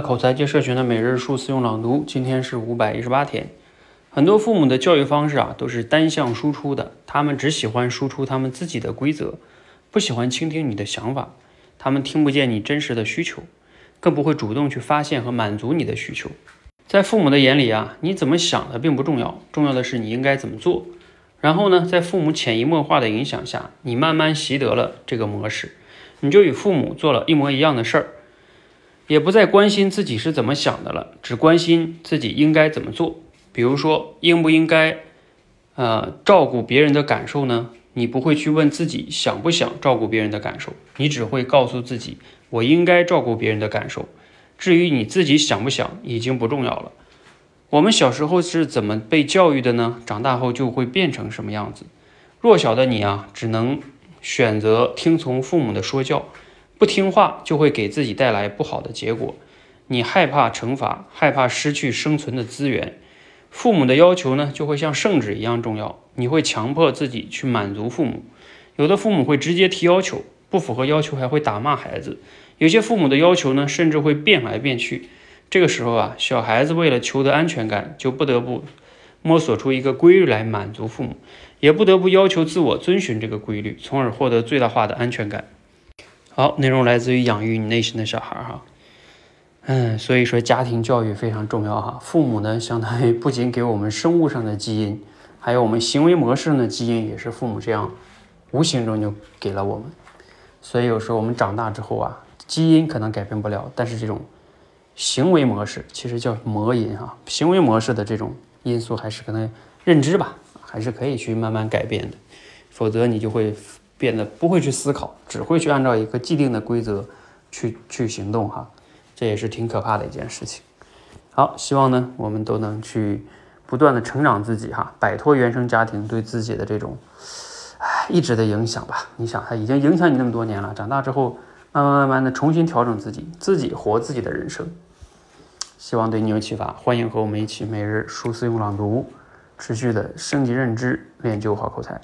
口才界社群的每日数次用朗读，今天是五百一十八天。很多父母的教育方式啊，都是单向输出的，他们只喜欢输出他们自己的规则，不喜欢倾听你的想法，他们听不见你真实的需求，更不会主动去发现和满足你的需求。在父母的眼里啊，你怎么想的并不重要，重要的是你应该怎么做。然后呢，在父母潜移默化的影响下，你慢慢习得了这个模式，你就与父母做了一模一样的事儿，也不再关心自己是怎么想的了，只关心自己应该怎么做。比如说，应不应该，呃，照顾别人的感受呢？你不会去问自己想不想照顾别人的感受，你只会告诉自己，我应该照顾别人的感受。至于你自己想不想，已经不重要了。我们小时候是怎么被教育的呢？长大后就会变成什么样子？弱小的你啊，只能选择听从父母的说教，不听话就会给自己带来不好的结果。你害怕惩罚，害怕失去生存的资源，父母的要求呢，就会像圣旨一样重要。你会强迫自己去满足父母，有的父母会直接提要求，不符合要求还会打骂孩子。有些父母的要求呢，甚至会变来变去。这个时候啊，小孩子为了求得安全感，就不得不摸索出一个规律来满足父母，也不得不要求自我遵循这个规律，从而获得最大化的安全感。好，内容来自于养育你内心的小孩哈。嗯，所以说家庭教育非常重要哈。父母呢，相当于不仅给我们生物上的基因，还有我们行为模式上的基因，也是父母这样无形中就给了我们。所以有时候我们长大之后啊。基因可能改变不了，但是这种行为模式其实叫魔因哈，行为模式的这种因素还是可能认知吧，还是可以去慢慢改变的，否则你就会变得不会去思考，只会去按照一个既定的规则去去行动哈，这也是挺可怕的一件事情。好，希望呢我们都能去不断的成长自己哈，摆脱原生家庭对自己的这种唉一直的影响吧。你想，它已经影响你那么多年了，长大之后。慢慢慢慢的重新调整自己，自己活自己的人生，希望对你有启发。欢迎和我们一起每日数思用朗读，持续的升级认知，练就好口才。